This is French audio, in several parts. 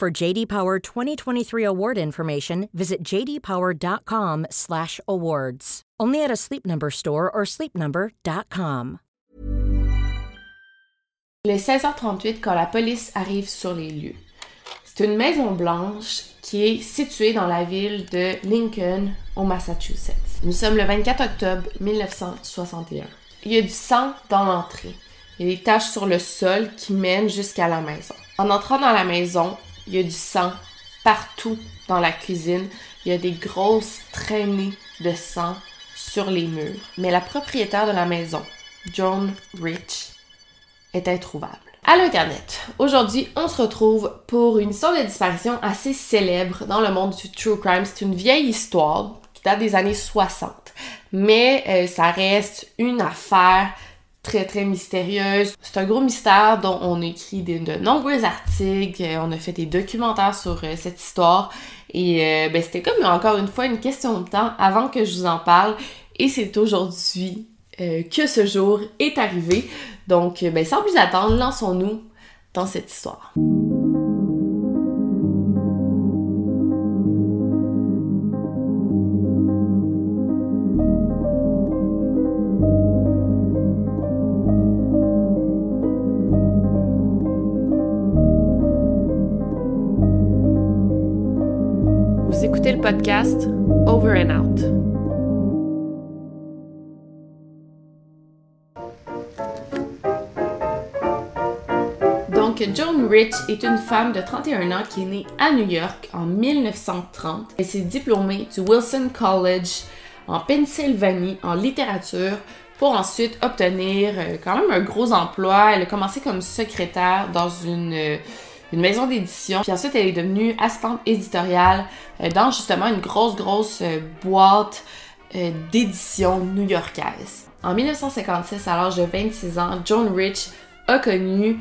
For JD Power 2023 award information, visit jdpower.com/awards. Only at a Sleep Number store or sleepnumber.com. Il est 16h38 quand la police arrive sur les lieux. C'est une maison blanche qui est située dans la ville de Lincoln, au Massachusetts. Nous sommes le 24 octobre 1961. Il y a du sang dans l'entrée. Il y a des taches sur le sol qui mènent jusqu'à la maison. En entrant dans la maison, il y a du sang partout dans la cuisine. Il y a des grosses traînées de sang sur les murs. Mais la propriétaire de la maison, Joan Rich, est introuvable. À l'Internet, aujourd'hui, on se retrouve pour une histoire de disparition assez célèbre dans le monde du true crime. C'est une vieille histoire qui date des années 60, mais euh, ça reste une affaire très très mystérieuse. C'est un gros mystère dont on a écrit de, nombreux articles, euh, on a fait des documentaires sur euh, cette histoire et euh, ben, c'était comme encore une fois une question de temps avant que je vous en parle et c'est aujourd'hui que ce jour est arrivé. Donc ben, sans plus attendre, lançons-nous dans cette histoire. Over and Out. Donc, Joan Rich est une femme de 31 ans qui est née à New York en 1930. Elle s'est diplômée du Wilson College en Pennsylvanie en littérature pour ensuite obtenir euh, quand même un gros emploi. Elle a commencé comme secrétaire dans une euh, une maison d'édition. Puis ensuite, elle est devenue assistante éditoriale euh, dans justement une grosse, grosse euh, boîte euh, d'édition new-yorkaise. En 1956, à l'âge de 26 ans, Joan Rich a connu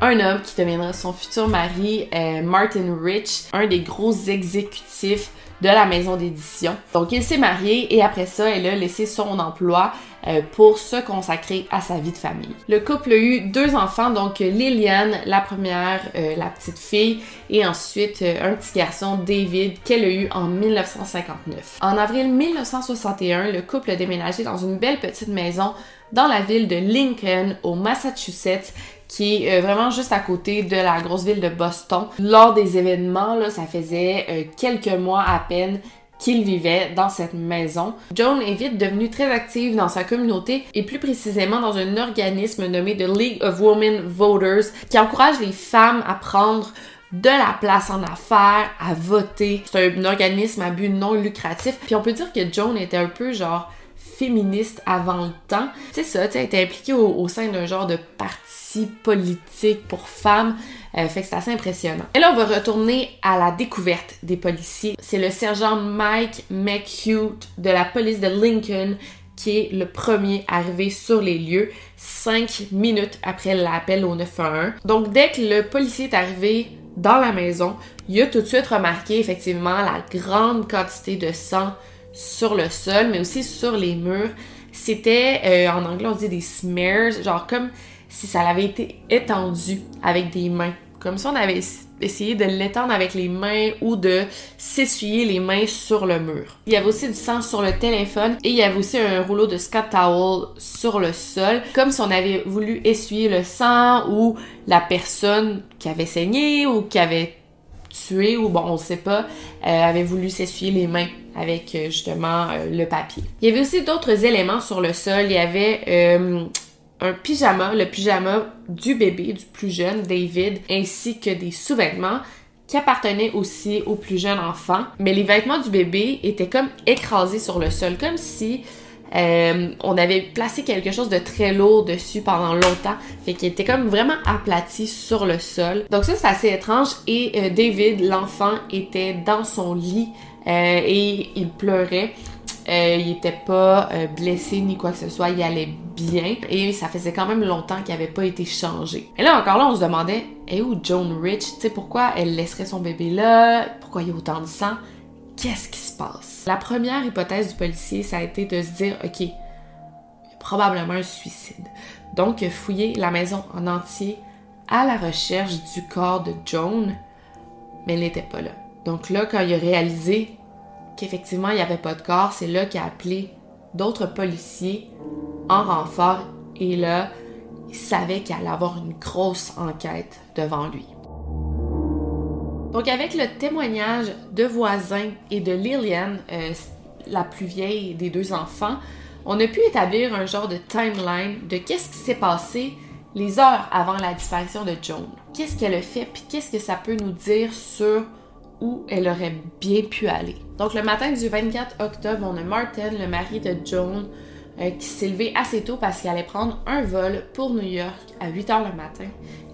un homme qui deviendra son futur mari, Martin Rich, un des gros exécutifs de la maison d'édition. Donc il s'est marié et après ça, elle a laissé son emploi euh, pour se consacrer à sa vie de famille. Le couple a eu deux enfants, donc Liliane, la première, euh, la petite fille, et ensuite euh, un petit garçon, David, qu'elle a eu en 1959. En avril 1961, le couple a déménagé dans une belle petite maison dans la ville de Lincoln, au Massachusetts, qui est euh, vraiment juste à côté de la grosse ville de Boston. Lors des événements, là, ça faisait euh, quelques mois à peine qu'il vivait dans cette maison. Joan est vite devenue très active dans sa communauté et plus précisément dans un organisme nommé The League of Women Voters qui encourage les femmes à prendre de la place en affaires, à voter. C'est un organisme à but non lucratif. Puis on peut dire que Joan était un peu genre féministe avant le temps. C'est ça, tu sais, elle était impliquée au sein d'un genre de parti politique pour femmes. Euh, fait que c'est assez impressionnant. Et là, on va retourner à la découverte des policiers. C'est le sergent Mike McHugh de la police de Lincoln qui est le premier arrivé sur les lieux cinq minutes après l'appel au 911. Donc, dès que le policier est arrivé dans la maison, il a tout de suite remarqué effectivement la grande quantité de sang sur le sol, mais aussi sur les murs. C'était, euh, en anglais on dit des smears, genre comme si ça avait été étendu avec des mains. Comme si on avait essayé de l'étendre avec les mains ou de s'essuyer les mains sur le mur. Il y avait aussi du sang sur le téléphone et il y avait aussi un rouleau de Scott Towel sur le sol, comme si on avait voulu essuyer le sang ou la personne qui avait saigné ou qui avait tué ou bon on sait pas euh, avait voulu s'essuyer les mains avec euh, justement euh, le papier. Il y avait aussi d'autres éléments sur le sol. Il y avait un pyjama, le pyjama du bébé, du plus jeune, David, ainsi que des sous-vêtements qui appartenaient aussi au plus jeune enfant. Mais les vêtements du bébé étaient comme écrasés sur le sol, comme si Euh, on avait placé quelque chose de très lourd dessus pendant longtemps, fait qu'il était comme vraiment aplati sur le sol. Donc ça c'est assez étrange. Et euh, David, l'enfant, était dans son lit euh, et il pleurait. il était pas blessé ni quoi que ce soit, il allait bien. Et ça faisait quand même longtemps qu'il avait pas été changé. Et là encore là, on se demandait, est où Joan Rich Tu sais pourquoi elle laisserait son bébé là? Pourquoi il y a autant de sang? Qu'est-ce qui se passe? La première hypothèse du policier, ça a été de se dire, ok, probablement un suicide. Donc, fouiller la maison en entier à la recherche du corps de Joan, mais elle n'était pas là. Donc là, quand il a réalisé qu'effectivement il n'y avait pas de corps, c'est là qu'il a appelé d'autres policiers en renfort et là, il savait qu'il allait avoir une grosse enquête devant lui. Donc avec le témoignage de voisins et de Lillian, euh, la plus vieille des deux enfants, on a pu établir un genre de timeline de qu'est-ce qui s'est passé les heures avant la disparition de Joan. Qu'est-ce qu'elle a fait, puis qu'est-ce que ça peut nous dire sur où elle aurait bien pu aller. Donc le matin du 24 octobre, on a Martin, le mari de Joan, euh, qui s'est levé assez tôt parce qu'il allait prendre un vol pour New York à 8 h le matin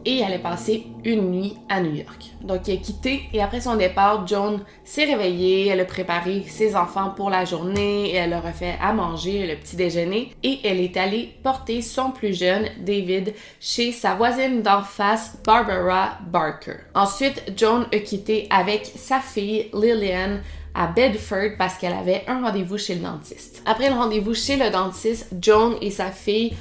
et il allait passer une nuit à New York. Donc il a quitté et après son départ, Joan s'est réveillée, elle a préparé ses enfants pour la journée, elle leur a fait à manger le petit déjeuner et elle est allée porter son plus jeune, David, chez sa voisine d'en face, Barbara Barker. Ensuite, Joan a quitté avec sa fille, Lillian, à Bedford parce qu'elle avait un rendez-vous chez le dentiste. Après le rendez-vous chez le dentiste, Joan et sa fille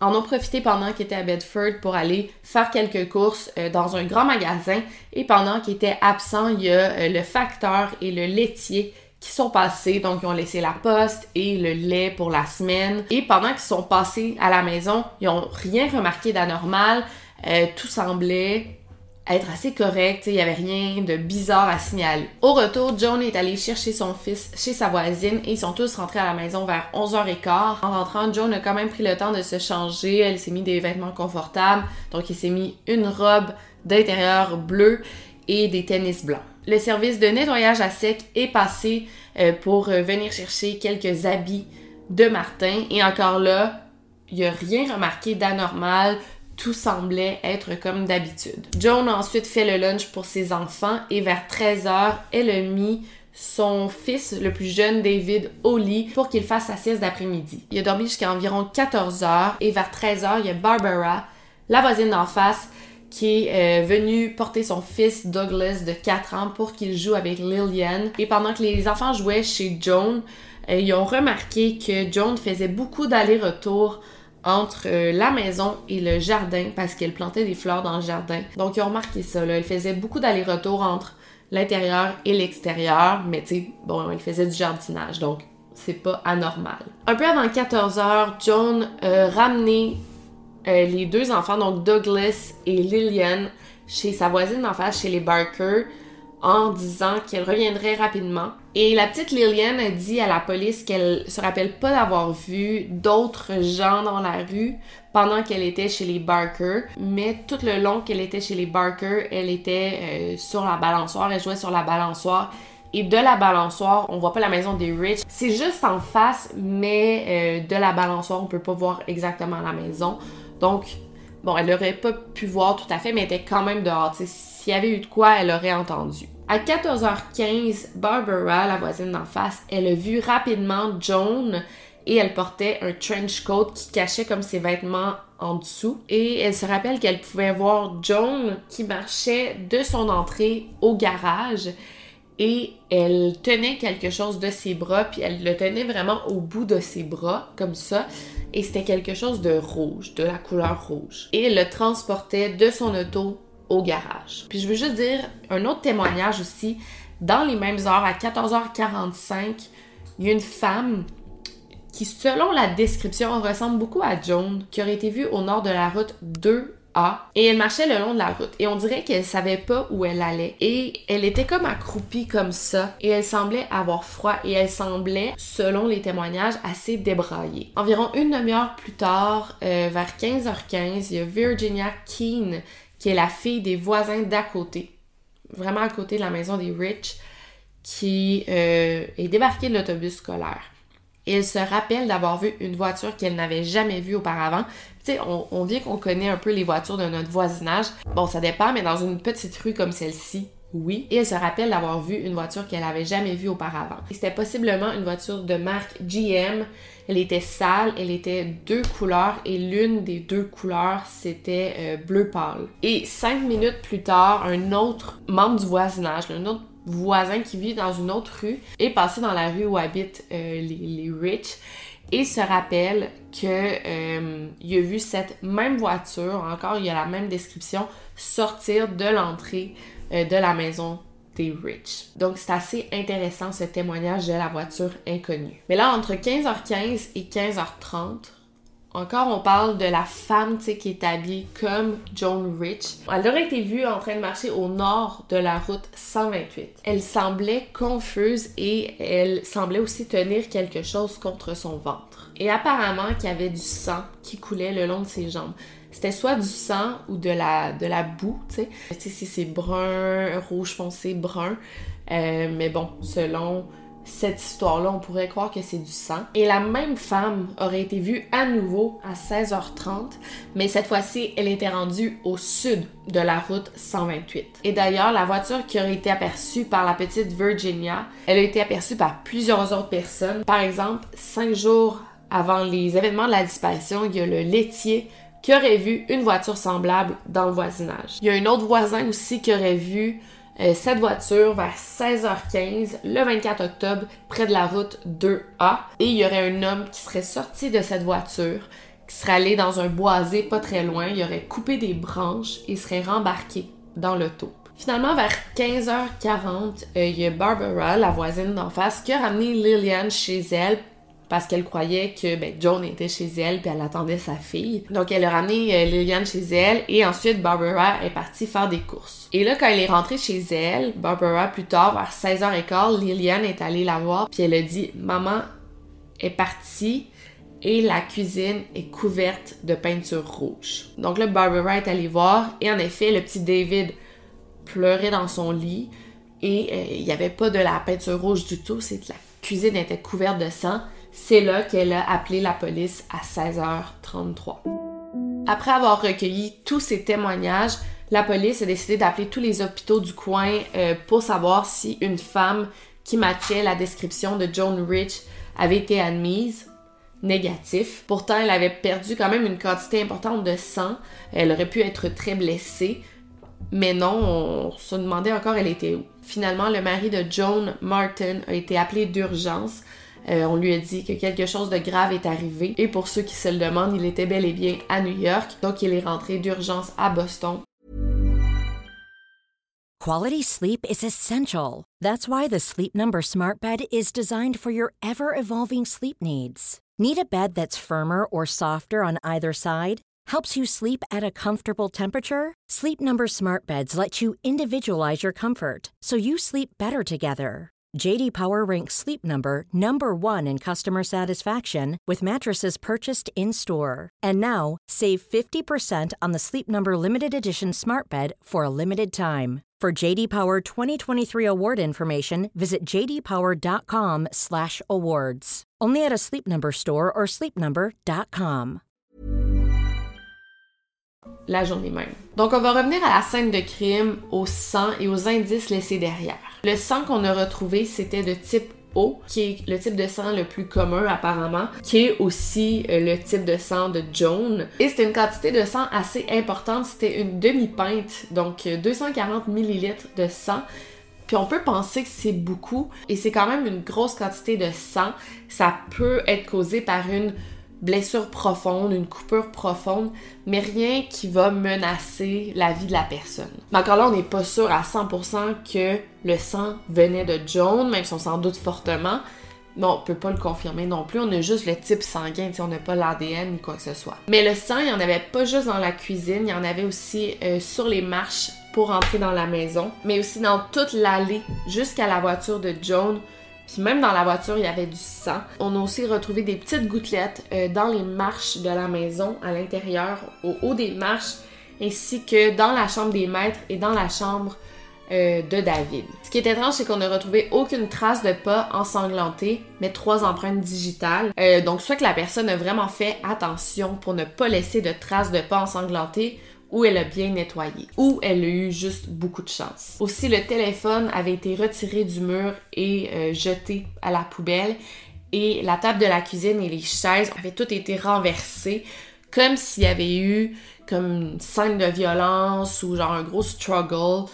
en ont profité pendant qu'ils étaient à Bedford pour aller faire quelques courses euh, dans un grand magasin et pendant qu'ils étaient absents, il y a euh, le facteur et le laitier qui sont passés, donc ils ont laissé la poste et le lait pour la semaine. Et pendant qu'ils sont passés à la maison, ils n'ont rien remarqué d'anormal. Euh, tout semblait être assez correct, il n'y avait rien de bizarre à signaler. Au retour, Joan est allée chercher son fils chez sa voisine et ils sont tous rentrés à la maison vers 11h15. En rentrant, Joan a quand même pris le temps de se changer, elle s'est mis des vêtements confortables, donc il s'est mis une robe d'intérieur bleue et des tennis blancs. Le service de nettoyage à sec est passé euh, pour euh, venir chercher quelques habits de Martin et encore là, il n'y a rien remarqué d'anormal, tout semblait être comme d'habitude. Joan a ensuite fait le lunch pour ses enfants et vers 13h, elle a mis son fils, le plus jeune David, au lit pour qu'il fasse sa sieste d'après-midi. Il a dormi jusqu'à environ 14h et vers 13h, il y a Barbara, la voisine d'en face, qui est euh, venue porter son fils Douglas de 4 ans pour qu'il joue avec Lillian. Et pendant que les enfants jouaient chez Joan, euh, ils ont remarqué que Joan faisait beaucoup d'allers-retours entre euh, la maison et le jardin parce qu'elle plantait des fleurs dans le jardin. Donc ils ont remarqué ça. Elle faisait beaucoup d'allers-retours entre l'intérieur et l'extérieur, mais tu sais, bon, elle faisait du jardinage, donc c'est pas anormal. Un peu avant 14 heures, Joan a ramené euh, les deux enfants, donc Douglas et Lillian, chez sa voisine en face, chez les Barker, en disant qu'elle reviendrait rapidement. Et la petite Lillian a dit à la police qu'elle se rappelle pas d'avoir vu d'autres gens dans la rue pendant qu'elle était chez les Barker, mais tout le long qu'elle était chez les Barker, elle était euh, sur la balançoire, elle jouait sur la balançoire. Et de la balançoire, on voit pas la maison des Rich. C'est juste en face, mais euh, de la balançoire, on peut pas voir exactement la maison. Donc, bon, elle aurait pas pu voir tout à fait, mais elle était quand même dehors. S'il y avait eu de quoi, elle aurait entendu. À 14h15, Barbara, la voisine d'en face, elle a vu rapidement Joan et elle portait un trench coat qui cachait comme ses vêtements en dessous. Et elle se rappelle qu'elle pouvait voir Joan qui marchait de son entrée au garage et elle tenait quelque chose de ses bras, puis elle le tenait vraiment au bout de ses bras, comme ça, et c'était quelque chose de rouge, de la couleur rouge. Et elle le transportait de son auto au garage. Puis je veux juste dire un autre témoignage aussi. Dans les mêmes heures, à 14h45, il y a une femme qui, selon la description, ressemble beaucoup à Joan, qui aurait été vue au nord de la route 2 a et elle marchait le long de la route et on dirait qu'elle savait pas où elle allait et elle était comme accroupie comme ça et elle semblait avoir froid et elle semblait selon les témoignages assez débraillée. Environ une demi-heure plus tard, euh, vers 15h15, il y a Virginia Keane qui est la fille des voisins d'à côté, vraiment à côté de la maison des Rich, qui euh, est débarquée de l'autobus scolaire. Et elle se rappelle d'avoir vu une voiture qu'elle n'avait jamais vue auparavant. Tu sais, on, on qu'on connaît un peu les voitures de notre voisinage. Bon, ça dépend, mais dans une petite rue comme celle-ci, oui. Et elle se rappelle d'avoir vu une voiture qu'elle n'avait jamais vue auparavant. C'était possiblement une voiture de marque GM. Elle était sale, elle était deux couleurs et l'une des deux couleurs c'était euh, bleu pâle. Et cinq minutes plus tard, un autre membre du voisinage, un autre voisin qui vit dans une autre rue, est passé dans la rue où habitent euh, les, rich et se rappelle que euh, il a vu cette même voiture, encore il y a la même description, sortir de l'entrée de la maison des Rich. Donc c'est assez intéressant ce témoignage de la voiture inconnue. Mais là, entre 15h15 et 15h30, encore, on parle de la femme qui est habillée comme Joan Rich. Elle aurait été vue en train de marcher au nord de la route 128. Elle semblait confuse et elle semblait aussi tenir quelque chose contre son ventre. Et apparemment qu'il y avait du sang qui coulait le long de ses jambes. C'était soit du sang ou de la, de la boue, tu sais. Tu sais, c'est brun, rouge foncé, brun. Euh, mais bon, selon cette histoire-là, on pourrait croire que c'est du sang. Et la même femme aurait été vue à nouveau à 16h30, mais cette fois-ci, elle était rendue au sud de la route 128. Et d'ailleurs, la voiture qui aurait été aperçue par la petite Virginia, elle a été aperçue par plusieurs autres personnes. Par exemple, cinq jours avant les événements de la disparition, il y a le laitier qui aurait vu une voiture semblable dans le voisinage. Il y a un autre voisin aussi qui aurait vu euh, cette voiture vers 16h15 le 24 octobre près de la route 2A et il y aurait un homme qui serait sorti de cette voiture qui serait allé dans un boisé pas très loin, il aurait coupé des branches et serait rembarqué dans l'auto. Finalement, vers 15h40, euh, il y a Barbara, la voisine d'en face, qui a ramené Lillian chez elle parce qu'elle croyait que ben, Joan était chez elle puis elle attendait sa fille. Donc elle a ramené euh, Lillian chez elle et ensuite Barbara est partie faire des courses. Et là quand elle est rentrée chez elle, Barbara plus tard vers 16h15, Lillian est allée la voir puis elle a dit "Maman est partie et la cuisine est couverte de peinture rouge." Donc là Barbara est allée voir et en effet le petit David pleurait dans son lit et euh, il n'y avait pas de la peinture rouge du tout, c'est que la cuisine était couverte de sang. C'est là qu'elle a appelé la police à 16h33. Après avoir recueilli tous ces témoignages, la police a décidé d'appeler tous les hôpitaux du coin euh, pour savoir si une femme qui matchait la description de Joan Rich avait été admise. Négatif. Pourtant, elle avait perdu quand même une quantité importante de sang. Elle aurait pu être très blessée. Mais non, on se demandait encore elle était où? Finalement, le mari de Joan Martin a été appelé d'urgence euh, on lui a dit que quelque chose de grave est arrivé. Et pour ceux qui se le demandent, il était bel et bien à New York. Donc, il est rentré d'urgence à Boston. Quality sleep is essential. That's why the Sleep Number Smart Bed is designed for your ever evolving sleep needs. Need a bed that's firmer or softer on either side? Helps you sleep at a comfortable temperature? Sleep Number Smart Beds let you individualize your comfort so you sleep better together. JD Power ranks Sleep Number number 1 in customer satisfaction with mattresses purchased in-store. And now, save 50% on the Sleep Number limited edition Smart Bed for a limited time. For JD Power 2023 award information, visit jdpower.com/awards. Only at a Sleep Number store or sleepnumber.com. La journée même. Donc on va revenir à la scène de crime, au sang et aux indices laissés derrière. Le sang qu'on a retrouvé, c'était de type O, qui est le type de sang le plus commun apparemment, qui est aussi euh, le type de sang de Joan. Et c'était une quantité de sang assez importante, c'était une demi-pinte, donc 240 euh, millilitres de sang. Puis on peut penser que c'est beaucoup, et c'est quand même une grosse quantité de sang. Ça peut être causé par une blessure profonde, une coupure profonde, mais rien qui va menacer la vie de la personne. Mais encore là, on n'est pas sûr à 100% que le sang venait de Joan, même si on s'en doute fortement. Mais on peut pas le confirmer non plus, on a juste le type sanguin, on n'a pas l'ADN ni quoi que ce soit. Mais le sang, il n'y en avait pas juste dans la cuisine, il y en avait aussi euh, sur les marches pour entrer dans la maison, mais aussi dans toute l'allée jusqu'à la voiture de Joan puis même dans la voiture, il y avait du sang. On a aussi retrouvé des petites gouttelettes euh, dans les marches de la maison, à l'intérieur, au haut des marches, ainsi que dans la chambre des maîtres et dans la chambre euh, de David. Ce qui est étrange, c'est qu'on n'a retrouvé aucune trace de pas ensanglanté, mais trois empreintes digitales. Euh, donc, soit que la personne a vraiment fait attention pour ne pas laisser de traces de pas ensanglanté, ou elle a bien nettoyé, ou elle a eu juste beaucoup de chance. Aussi, le téléphone avait été retiré du mur et euh, jeté à la poubelle, et la table de la cuisine et les chaises avaient toutes été renversées, comme s'il y avait eu comme une scène de violence ou genre un gros struggle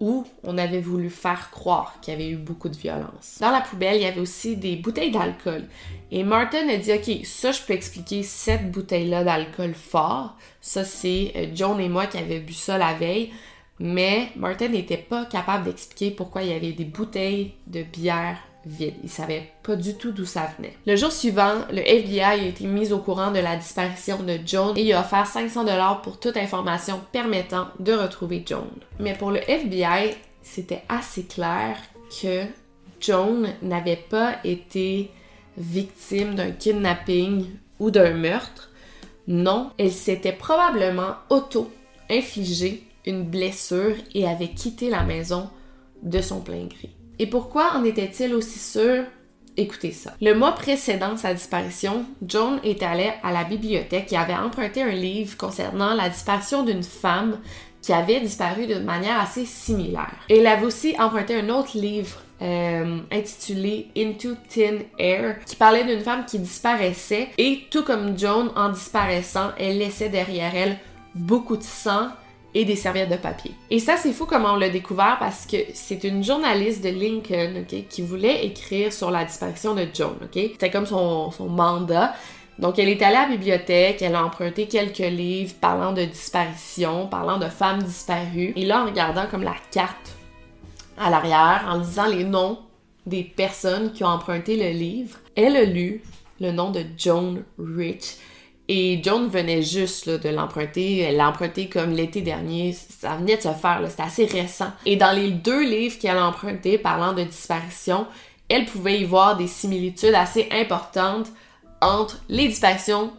où on avait voulu faire croire qu'il y avait eu beaucoup de violence. Dans la poubelle, il y avait aussi des bouteilles d'alcool. Et Martin a dit, OK, ça, je peux expliquer cette bouteille-là d'alcool fort. Ça, c'est euh, John et moi qui avions bu ça la veille. Mais Martin n'était pas capable d'expliquer pourquoi il y avait des bouteilles de bière vide. Il savait pas du tout d'où ça venait. Le jour suivant, le FBI a été mis au courant de la disparition de Joan et il a offert 500 dollars pour toute information permettant de retrouver Joan. Mais pour le FBI, c'était assez clair que Joan n'avait pas été victime d'un kidnapping ou d'un meurtre. Non, elle s'était probablement auto-infligée une blessure et avait quitté la maison de son plein gré. Et pourquoi en était-il aussi sûr? Écoutez ça. Le mois précédant sa disparition, Joan est allée à la bibliothèque et avait emprunté un livre concernant la disparition d'une femme qui avait disparu d'une manière assez similaire. Elle avait aussi emprunté un autre livre euh, intitulé Into Thin Air qui parlait d'une femme qui disparaissait et tout comme Joan en disparaissant, elle laissait derrière elle beaucoup de sang, et des serviettes de papier. Et ça, c'est fou comment on l'a découvert parce que c'est une journaliste de Lincoln, qui voulait écrire sur la disparition de Joan, OK? C'était comme son, son mandat. Donc, elle est allée à la bibliothèque, elle a emprunté quelques livres parlant de disparition, parlant de femmes disparues. Et là, en regardant comme la carte à l'arrière, en lisant les noms des personnes qui ont emprunté le livre, elle a lu le nom de Joan Rich. Et Joan venait juste de l'emprunter. Elle l'a emprunté comme l'été dernier. Ça venait de se faire, c'était assez récent. Et dans les deux livres qu'elle a empruntés parlant de disparition, elle pouvait y voir des similitudes assez importantes entre les disparitions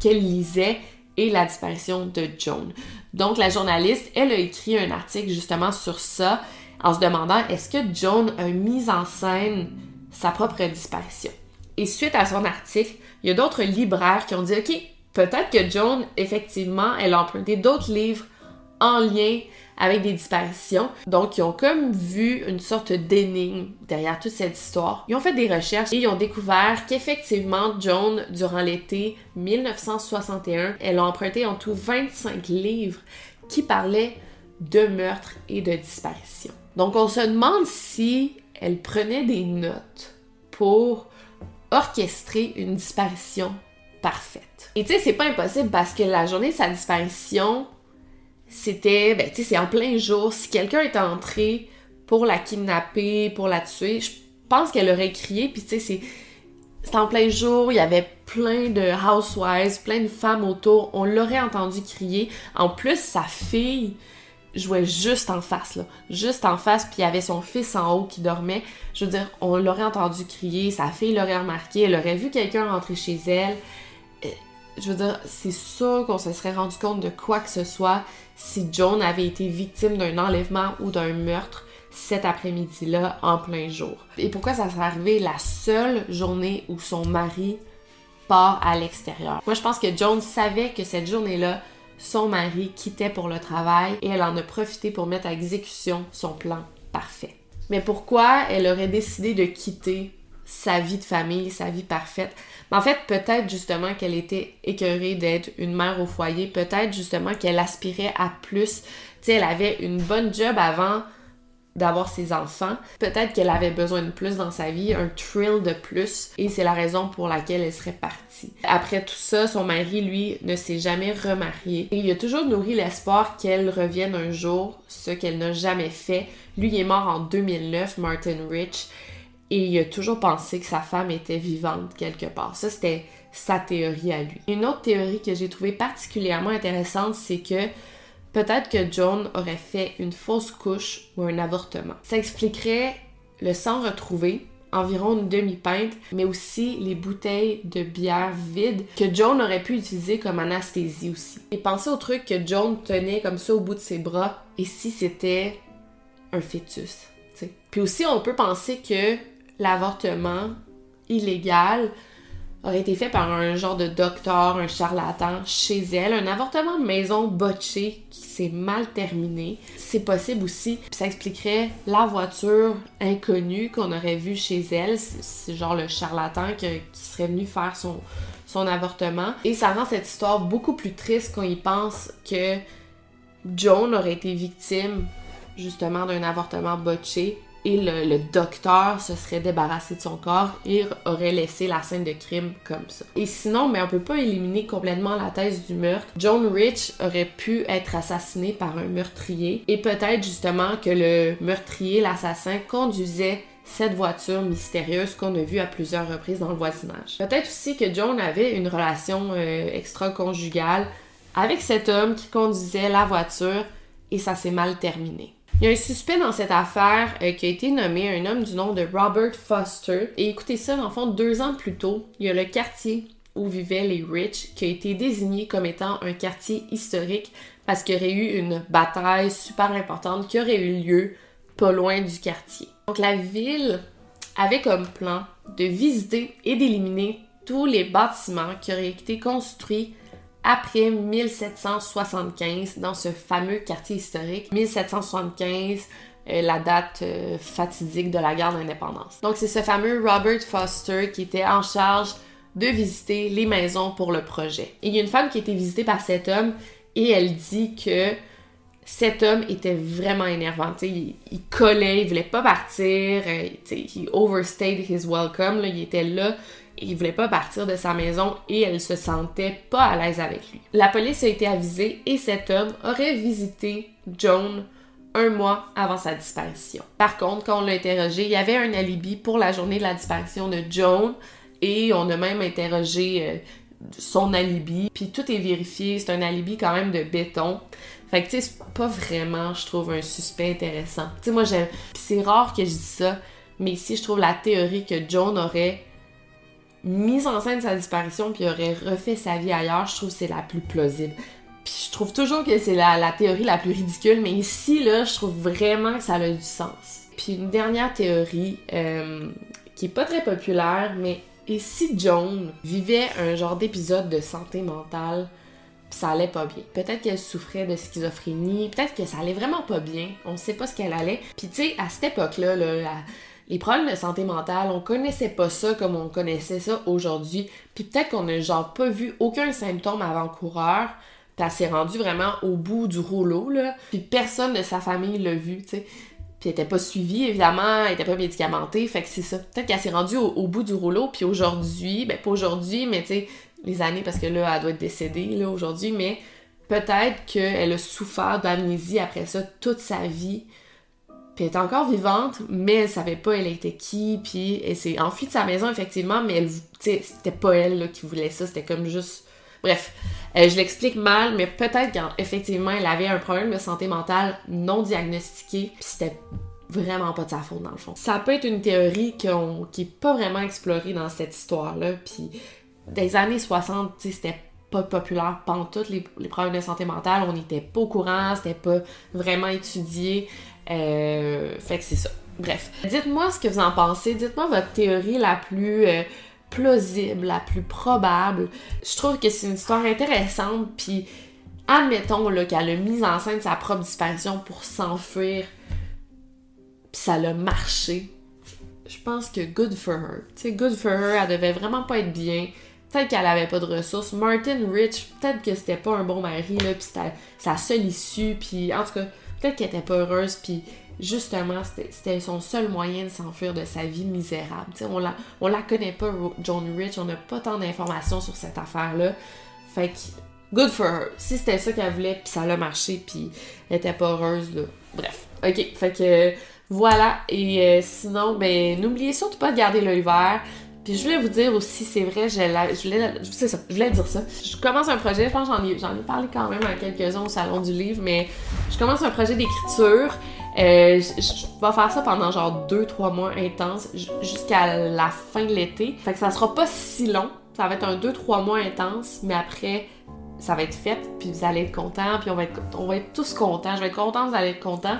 qu'elle lisait et la disparition de Joan. Donc la journaliste, elle a écrit un article justement sur ça en se demandant est-ce que Joan a mis en scène sa propre disparition? Et suite à son article, il y a d'autres libraires qui ont dit OK, peut-être que Joan, effectivement, elle a emprunté d'autres livres en lien avec des disparitions. Donc, ils ont comme vu une sorte d'énigme derrière toute cette histoire. Ils ont fait des recherches et ils ont découvert qu'effectivement, Joan, durant l'été 1961, elle a emprunté en tout 25 livres qui parlaient de meurtres et de disparitions. Donc, on se demande si elle prenait des notes pour orchestrer une disparition parfaite. Et tu sais, c'est pas impossible parce que la journée de sa disparition, c'était, ben tu sais, c'est en plein jour. Si quelqu'un est entré pour la kidnapper, pour la tuer, je pense qu'elle aurait crié, puis tu sais, c'est... En plein jour, il y avait plein de housewives, plein de femmes autour. On l'aurait entendu crier. En plus, sa fille, jouait juste en face, là. Juste en face, puis il y avait son fils en haut qui dormait. Je veux dire, on l'aurait entendu crier, sa fille l'aurait remarqué, elle aurait vu quelqu'un rentrer chez elle. Euh, je veux dire, c'est sûr qu'on se serait rendu compte de quoi que ce soit si Joan avait été victime d'un enlèvement ou d'un meurtre cet après-midi-là en plein jour. Et pourquoi ça serait arrivé la seule journée où son mari part à l'extérieur? Moi, je pense que Joan savait que cette journée-là, son mari quittait pour le travail et elle en a profité pour mettre à exécution son plan parfait. Mais pourquoi elle aurait décidé de quitter sa vie de famille, sa vie parfaite? en fait, peut-être justement qu'elle était écœurée d'être une mère au foyer, peut-être justement qu'elle aspirait à plus. Tu sais, elle avait une bonne job avant d'avoir ses enfants. Peut-être qu'elle avait besoin de plus dans sa vie, un thrill de plus, et c'est la raison pour laquelle elle serait partie. Après tout ça, son mari, lui, ne s'est jamais remarié, et il a toujours nourri l'espoir qu'elle revienne un jour, ce qu'elle n'a jamais fait. Lui il est mort en 2009, Martin Rich, et il a toujours pensé que sa femme était vivante quelque part. Ça, c'était sa théorie à lui. Une autre théorie que j'ai trouvée particulièrement intéressante, c'est que Peut-être que John aurait fait une fausse couche ou un avortement. Ça expliquerait le sang retrouvé, environ une demi-pinte, mais aussi les bouteilles de bière vides que John aurait pu utiliser comme anesthésie aussi. Et pensez au truc que John tenait comme ça au bout de ses bras, et si c'était un fœtus. Puis aussi, on peut penser que l'avortement illégal aurait été fait par un genre de docteur, un charlatan chez elle, un avortement maison botché qui s'est mal terminé. C'est possible aussi, ça expliquerait la voiture inconnue qu'on aurait vue chez elle. C'est genre le charlatan qui, qui serait venu faire son, son avortement. Et ça rend cette histoire beaucoup plus triste quand il pense que Joan aurait été victime justement d'un avortement botché et le, docteur se serait débarrassé de son corps et aurait laissé la scène de crime comme ça. Et sinon, mais on peut pas éliminer complètement la thèse du meurtre. Joan Rich aurait pu être assassiné par un meurtrier et peut-être justement que le meurtrier, l'assassin, conduisait cette voiture mystérieuse qu'on a vue à plusieurs reprises dans le voisinage. Peut-être aussi que Joan avait une relation euh, extra-conjugale avec cet homme qui conduisait la voiture et ça s'est mal terminé. Il y a un suspect dans cette affaire euh, qui a été nommé un homme du nom de Robert Foster. Et écoutez ça, en fond, deux ans plus tôt, il y a le quartier où vivaient les Rich qui a été désigné comme étant un quartier historique parce qu'il y aurait eu une bataille super importante qui aurait eu lieu pas loin du quartier. Donc la ville avait comme plan de visiter et d'éliminer tous les bâtiments qui auraient été construits après 1775 dans ce fameux quartier historique. 1775, euh, la date euh, fatidique de la guerre d'indépendance. Donc c'est ce fameux Robert Foster qui était en charge de visiter les maisons pour le projet. Et il y a une femme qui a été visitée par cet homme et elle dit que cet homme était vraiment énervant. Il, il, collait, il voulait pas partir, euh, il overstayed his welcome, il était là il voulait pas partir de sa maison et elle se sentait pas à l'aise avec lui. La police a été avisée et cet homme aurait visité Joan un mois avant sa disparition. Par contre, quand on l'a interrogé, il y avait un alibi pour la journée de la disparition de Joan et on a même interrogé euh, son alibi, puis tout est vérifié, c'est un alibi quand même de béton. Fait que tu sais, c'est pas vraiment, je trouve, un suspect intéressant. Tu sais, moi j'aime. c'est rare que je dise ça, mais ici je trouve la théorie que Joan aurait mise en scène sa disparition puis aurait refait sa vie ailleurs, je trouve que c'est la plus plausible. Puis je trouve toujours que c'est la, théorie la plus ridicule, mais ici, là, je trouve vraiment que ça a du sens. Puis une dernière théorie, euh, qui est pas très populaire, mais et si Joan vivait un genre d'épisode de santé mentale, pis ça allait pas bien. Peut-être qu'elle souffrait de schizophrénie, peut-être que ça allait vraiment pas bien, on sait pas ce qu'elle allait. Puis tu sais, à cette époque-là, là, les problèmes de santé mentale, on connaissait pas ça comme on connaissait ça aujourd'hui. Puis peut-être qu'on n'a genre pas vu aucun symptôme avant-coureur. Puis elle s'est rendue vraiment au bout du rouleau, là. Puis personne de sa famille l'a vu, tu sais. Puis elle était pas suivie, évidemment, elle était pas médicamentée. Fait que c'est ça. Peut-être qu'elle s'est rendue au, bout du rouleau. Puis aujourd'hui, ben pas aujourd'hui, mais tu sais, les années, parce que là, elle doit être décédée, là, aujourd'hui. Mais peut-être qu'elle a souffert d'amnésie après ça toute sa vie puis elle était encore vivante, mais elle savait pas elle était qui, puis elle s'est enfuie de sa maison effectivement, mais elle, c'était pas elle qui voulait ça, c'était comme juste... Bref, euh, je l'explique mal, mais peut-être qu'effectivement elle avait un problème de santé mentale non diagnostiqué, puis c'était vraiment pas de sa faute dans le fond. Ça peut être une théorie qui est pas vraiment explorée dans cette histoire-là, puis des années 60, c'était pas populaire pendant toutes les, les, problèmes de santé mentale, on n'était pas au courant, c'était pas vraiment étudié. Euh, fait que c'est ça. Bref. Dites-moi ce que vous en pensez. Dites-moi votre théorie la plus euh, plausible, la plus probable. Je trouve que c'est une histoire intéressante. Puis, admettons qu'elle a mis en scène sa propre disparition pour s'enfuir. Puis ça a marché. Je pense que good for her. Tu sais, good for her, elle devait vraiment pas être bien. Peut-être qu'elle avait pas de ressources. Martin Rich, peut-être que c'était pas un bon mari, là, puis c'était sa seule issue, puis en tout cas, peut-être qu'elle était pas heureuse, puis justement, c'était son seul moyen de s'enfuir de sa vie misérable. on la, on la connaît pas, John Rich, on n'a pas tant d'informations sur cette affaire-là. Fait que, good for her. Si c'était ça qu'elle voulait, puis ça l'a marché, puis elle était pas heureuse, là. Bref, ok, fait que voilà. Et euh, sinon, ben, n'oubliez surtout pas de garder l'œil vert. Puis je voulais vous dire aussi, c'est vrai, je, je voulais dire ça. Je commence un projet, je pense j'en ai, j'en ai parlé quand même à quelques-uns au Salon du Livre, mais je commence un projet d'écriture. Euh, je, vais faire ça pendant genre 2-3 mois intenses jusqu'à la fin de l'été. Fait que ça sera pas si long. Ça va être un 2-3 mois intense, mais après, ça va être fait, puis vous allez être contents, puis on va être, on va être tous contents. Je vais être contente, vous allez être contents.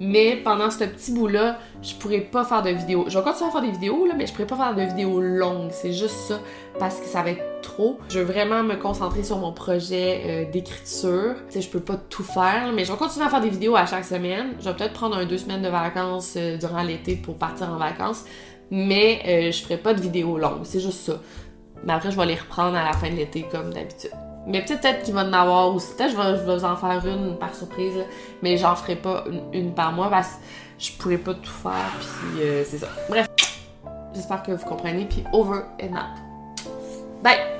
Mais pendant ce petit bout-là, je pourrais pas faire de vidéos. Je vais continuer à faire des vidéos, là, mais je pourrais pas faire de vidéos longues. C'est juste ça, parce que ça va être trop. Je veux vraiment me concentrer sur mon projet euh, d'écriture. Tu sais, je peux pas tout faire, mais je vais continuer à faire des vidéos à chaque semaine. Je vais peut-être prendre un deux semaines de vacances euh, durant l'été pour partir en vacances, mais euh, je ferai pas de vidéos longues. C'est juste ça. Mais après, je vais les reprendre à la fin de l'été comme d'habitude. Mais peut-être qu'il va en avoir aussi. Peut-être je vais, vais en faire une par surprise, mais j'en ferai pas une, par mois parce que je pourrais pas tout faire. Puis euh, c'est ça. Bref, j'espère que vous comprenez. Puis over and out. Bye!